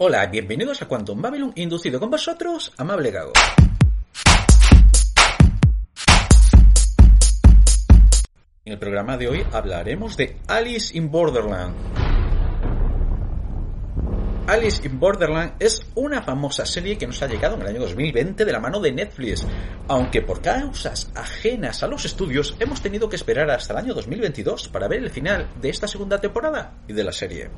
Hola, bienvenidos a Quantum Babylon, inducido con vosotros, amable Gago. En el programa de hoy hablaremos de Alice in Borderland. Alice in Borderland es una famosa serie que nos ha llegado en el año 2020 de la mano de Netflix, aunque por causas ajenas a los estudios hemos tenido que esperar hasta el año 2022 para ver el final de esta segunda temporada y de la serie.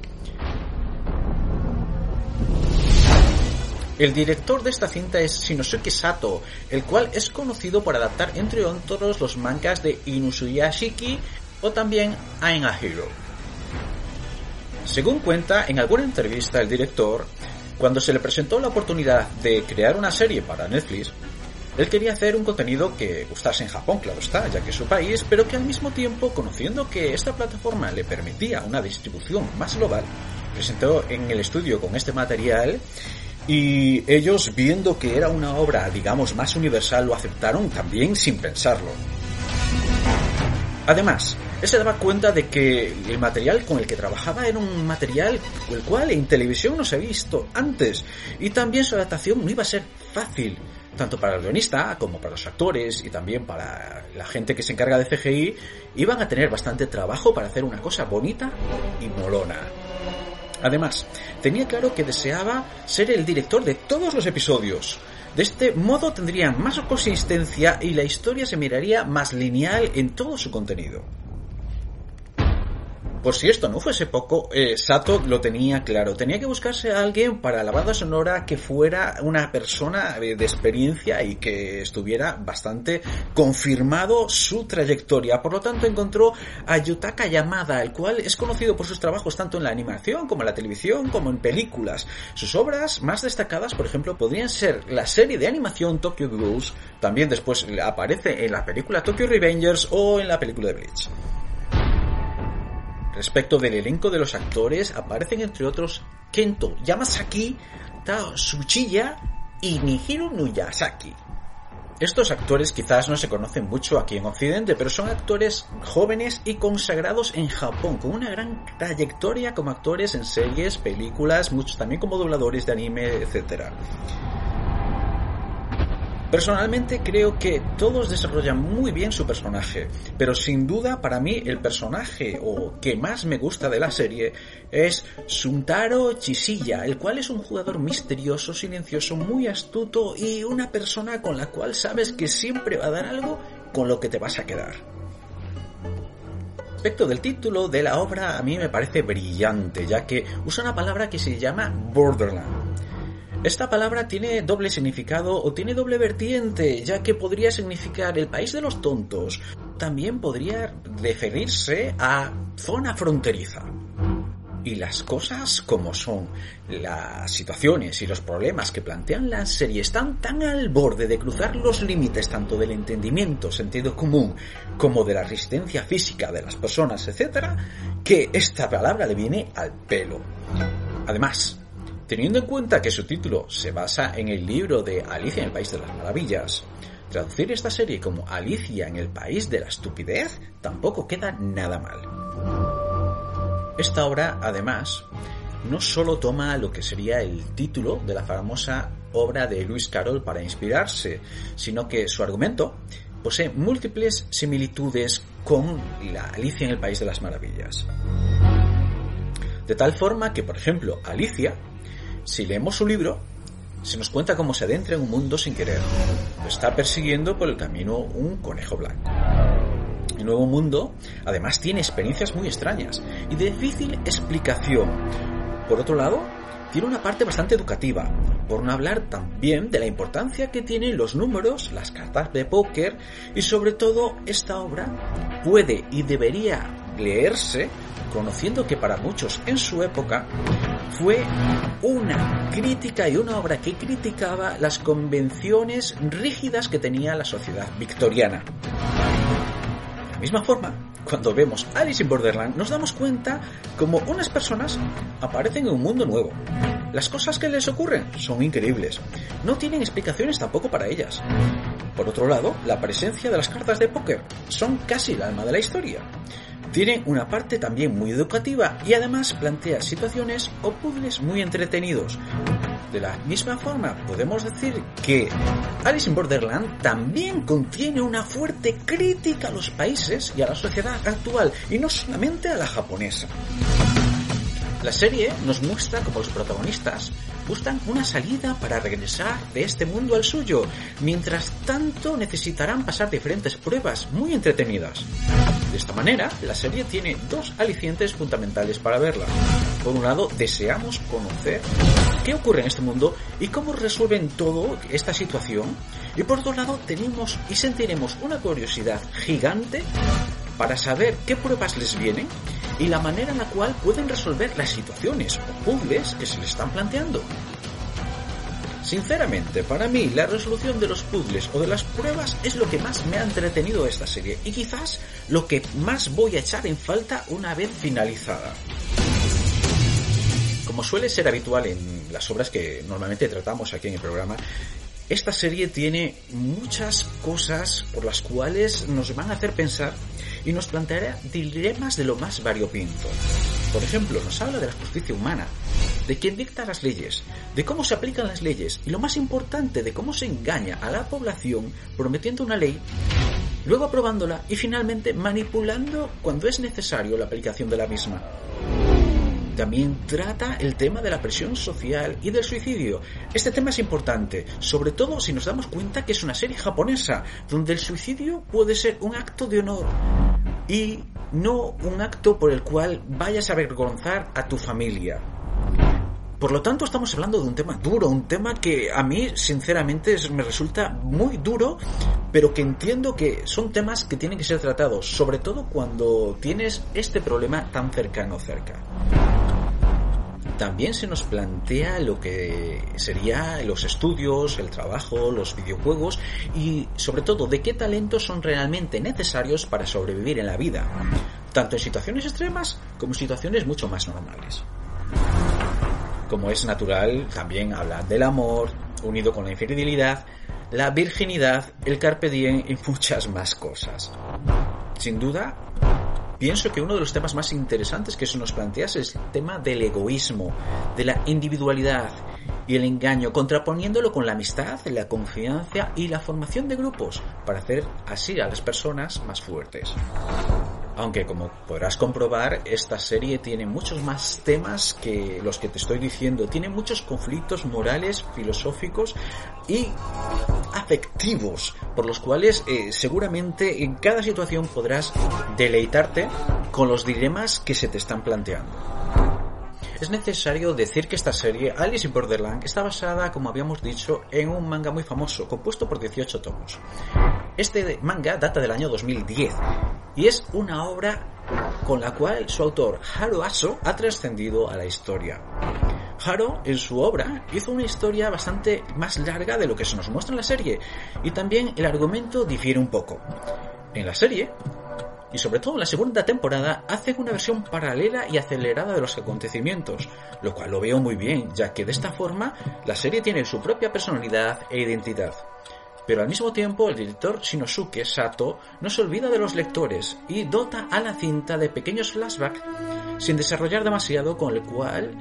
El director de esta cinta es Shinosuke Sato, el cual es conocido por adaptar entre otros los mangas de Inuyashiki o también I'm Hero. Según cuenta en alguna entrevista el director, cuando se le presentó la oportunidad de crear una serie para Netflix, él quería hacer un contenido que gustase en Japón, claro está, ya que es su país, pero que al mismo tiempo, conociendo que esta plataforma le permitía una distribución más global, presentó en el estudio con este material y ellos, viendo que era una obra, digamos, más universal, lo aceptaron también sin pensarlo. Además, él se daba cuenta de que el material con el que trabajaba era un material el cual en televisión no se ha visto antes y también su adaptación no iba a ser fácil, tanto para el guionista como para los actores y también para la gente que se encarga de CGI, iban a tener bastante trabajo para hacer una cosa bonita y molona. Además, tenía claro que deseaba ser el director de todos los episodios. De este modo tendría más consistencia y la historia se miraría más lineal en todo su contenido. Por si esto no fuese poco, eh, Sato lo tenía claro. Tenía que buscarse a alguien para la banda sonora que fuera una persona de experiencia y que estuviera bastante confirmado su trayectoria. Por lo tanto, encontró a Yutaka Yamada, el cual es conocido por sus trabajos tanto en la animación como en la televisión como en películas. Sus obras más destacadas, por ejemplo, podrían ser la serie de animación Tokyo Ghoul, también después aparece en la película Tokyo Revengers o en la película de Bleach. Respecto del elenco de los actores, aparecen entre otros Kento Yamasaki, Tao Tsuchiya y Nihiro Nuyasaki. Estos actores quizás no se conocen mucho aquí en Occidente, pero son actores jóvenes y consagrados en Japón, con una gran trayectoria como actores en series, películas, muchos también como dobladores de anime, etc. Personalmente creo que todos desarrollan muy bien su personaje, pero sin duda para mí el personaje o que más me gusta de la serie es Suntaro Chisilla, el cual es un jugador misterioso, silencioso, muy astuto y una persona con la cual sabes que siempre va a dar algo con lo que te vas a quedar. Respecto del título de la obra a mí me parece brillante, ya que usa una palabra que se llama Borderland esta palabra tiene doble significado o tiene doble vertiente, ya que podría significar el país de los tontos. También podría referirse a zona fronteriza. Y las cosas como son, las situaciones y los problemas que plantean la serie están tan al borde de cruzar los límites tanto del entendimiento, sentido común, como de la resistencia física de las personas, etc., que esta palabra le viene al pelo. Además, Teniendo en cuenta que su título se basa en el libro de Alicia en el País de las Maravillas, traducir esta serie como Alicia en el País de la Estupidez tampoco queda nada mal. Esta obra, además, no solo toma lo que sería el título de la famosa obra de Lewis Carroll para inspirarse, sino que su argumento posee múltiples similitudes con la Alicia en el País de las Maravillas. De tal forma que, por ejemplo, Alicia si leemos su libro, se nos cuenta cómo se adentra en un mundo sin querer. Lo está persiguiendo por el camino un conejo blanco. El nuevo mundo, además, tiene experiencias muy extrañas y de difícil explicación. Por otro lado, tiene una parte bastante educativa, por no hablar también de la importancia que tienen los números, las cartas de póker y sobre todo esta obra puede y debería leerse conociendo que para muchos en su época fue una crítica y una obra que criticaba las convenciones rígidas que tenía la sociedad victoriana. De la misma forma, cuando vemos Alice in Borderland nos damos cuenta como unas personas aparecen en un mundo nuevo. Las cosas que les ocurren son increíbles. No tienen explicaciones tampoco para ellas. Por otro lado, la presencia de las cartas de póker son casi el alma de la historia. Tiene una parte también muy educativa y además plantea situaciones o puzzles muy entretenidos. De la misma forma, podemos decir que Alice in Borderland también contiene una fuerte crítica a los países y a la sociedad actual, y no solamente a la japonesa. La serie nos muestra como los protagonistas buscan una salida para regresar de este mundo al suyo. Mientras tanto necesitarán pasar diferentes pruebas muy entretenidas. De esta manera, la serie tiene dos alicientes fundamentales para verla. Por un lado, deseamos conocer qué ocurre en este mundo y cómo resuelven todo esta situación. Y por otro lado, tenemos y sentiremos una curiosidad gigante para saber qué pruebas les vienen y la manera en la cual pueden resolver las situaciones o puzzles que se les están planteando. Sinceramente, para mí la resolución de los puzzles o de las pruebas es lo que más me ha entretenido esta serie y quizás lo que más voy a echar en falta una vez finalizada. Como suele ser habitual en las obras que normalmente tratamos aquí en el programa, esta serie tiene muchas cosas por las cuales nos van a hacer pensar y nos planteará dilemas de lo más variopinto. Por ejemplo, nos habla de la justicia humana, de quién dicta las leyes, de cómo se aplican las leyes y lo más importante, de cómo se engaña a la población prometiendo una ley, luego aprobándola y finalmente manipulando cuando es necesario la aplicación de la misma. También trata el tema de la presión social y del suicidio. Este tema es importante, sobre todo si nos damos cuenta que es una serie japonesa, donde el suicidio puede ser un acto de honor y no un acto por el cual vayas a avergonzar a tu familia. Por lo tanto, estamos hablando de un tema duro, un tema que a mí, sinceramente, me resulta muy duro, pero que entiendo que son temas que tienen que ser tratados, sobre todo cuando tienes este problema tan cercano cerca también se nos plantea lo que sería los estudios, el trabajo, los videojuegos y sobre todo de qué talentos son realmente necesarios para sobrevivir en la vida, tanto en situaciones extremas como en situaciones mucho más normales. Como es natural, también habla del amor, unido con la infidelidad, la virginidad, el carpe diem y muchas más cosas. Sin duda, pienso que uno de los temas más interesantes que se nos plantea es el tema del egoísmo, de la individualidad y el engaño, contraponiéndolo con la amistad, la confianza y la formación de grupos para hacer así a las personas más fuertes. Aunque como podrás comprobar, esta serie tiene muchos más temas que los que te estoy diciendo. Tiene muchos conflictos morales, filosóficos y afectivos, por los cuales eh, seguramente en cada situación podrás deleitarte con los dilemas que se te están planteando. Es necesario decir que esta serie, Alice in Borderland, está basada, como habíamos dicho, en un manga muy famoso, compuesto por 18 tomos. Este manga data del año 2010 y es una obra con la cual su autor, Haro Aso, ha trascendido a la historia. Haro, en su obra, hizo una historia bastante más larga de lo que se nos muestra en la serie, y también el argumento difiere un poco. En la serie, y sobre todo la segunda temporada hacen una versión paralela y acelerada de los acontecimientos, lo cual lo veo muy bien, ya que de esta forma la serie tiene su propia personalidad e identidad. Pero al mismo tiempo el director Shinosuke Sato no se olvida de los lectores y dota a la cinta de pequeños flashbacks sin desarrollar demasiado con el cual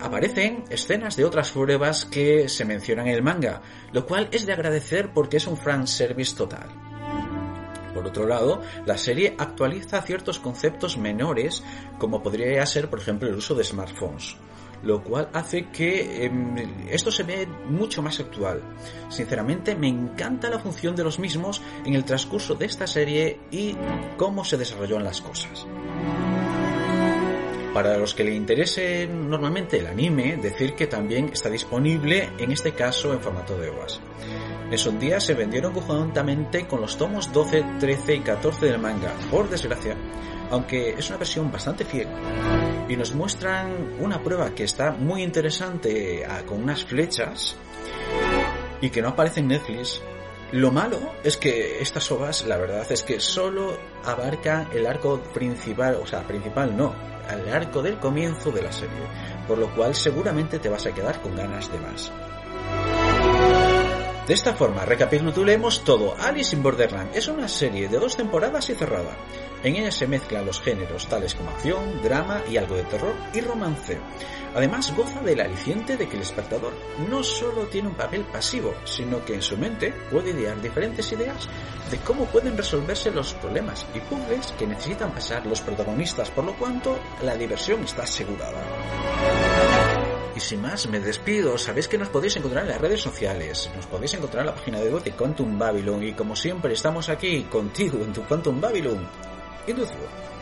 aparecen escenas de otras pruebas que se mencionan en el manga, lo cual es de agradecer porque es un fan service total. Por otro lado, la serie actualiza ciertos conceptos menores, como podría ser, por ejemplo, el uso de smartphones, lo cual hace que em, esto se ve mucho más actual. Sinceramente, me encanta la función de los mismos en el transcurso de esta serie y cómo se desarrollaron las cosas. Para los que le interese normalmente el anime, decir que también está disponible, en este caso en formato de OVAs. Esos días se vendieron conjuntamente con los tomos 12, 13 y 14 del manga, por desgracia, aunque es una versión bastante fiel. Y nos muestran una prueba que está muy interesante ah, con unas flechas y que no aparece en Netflix. Lo malo es que estas ovas, la verdad es que solo abarcan el arco principal, o sea, principal no, al arco del comienzo de la serie, por lo cual seguramente te vas a quedar con ganas de más. De esta forma, recapitulemos todo. Alice in Borderland es una serie de dos temporadas y cerrada. En ella se mezclan los géneros tales como acción, drama y algo de terror y romance. Además, goza del aliciente de que el espectador no solo tiene un papel pasivo, sino que en su mente puede idear diferentes ideas de cómo pueden resolverse los problemas y puzzles que necesitan pasar los protagonistas, por lo cuanto la diversión está asegurada. Y sin más, me despido. Sabéis que nos podéis encontrar en las redes sociales. Nos podéis encontrar en la página de web de Quantum Babylon. Y como siempre, estamos aquí contigo en tu Quantum Babylon. Induzio.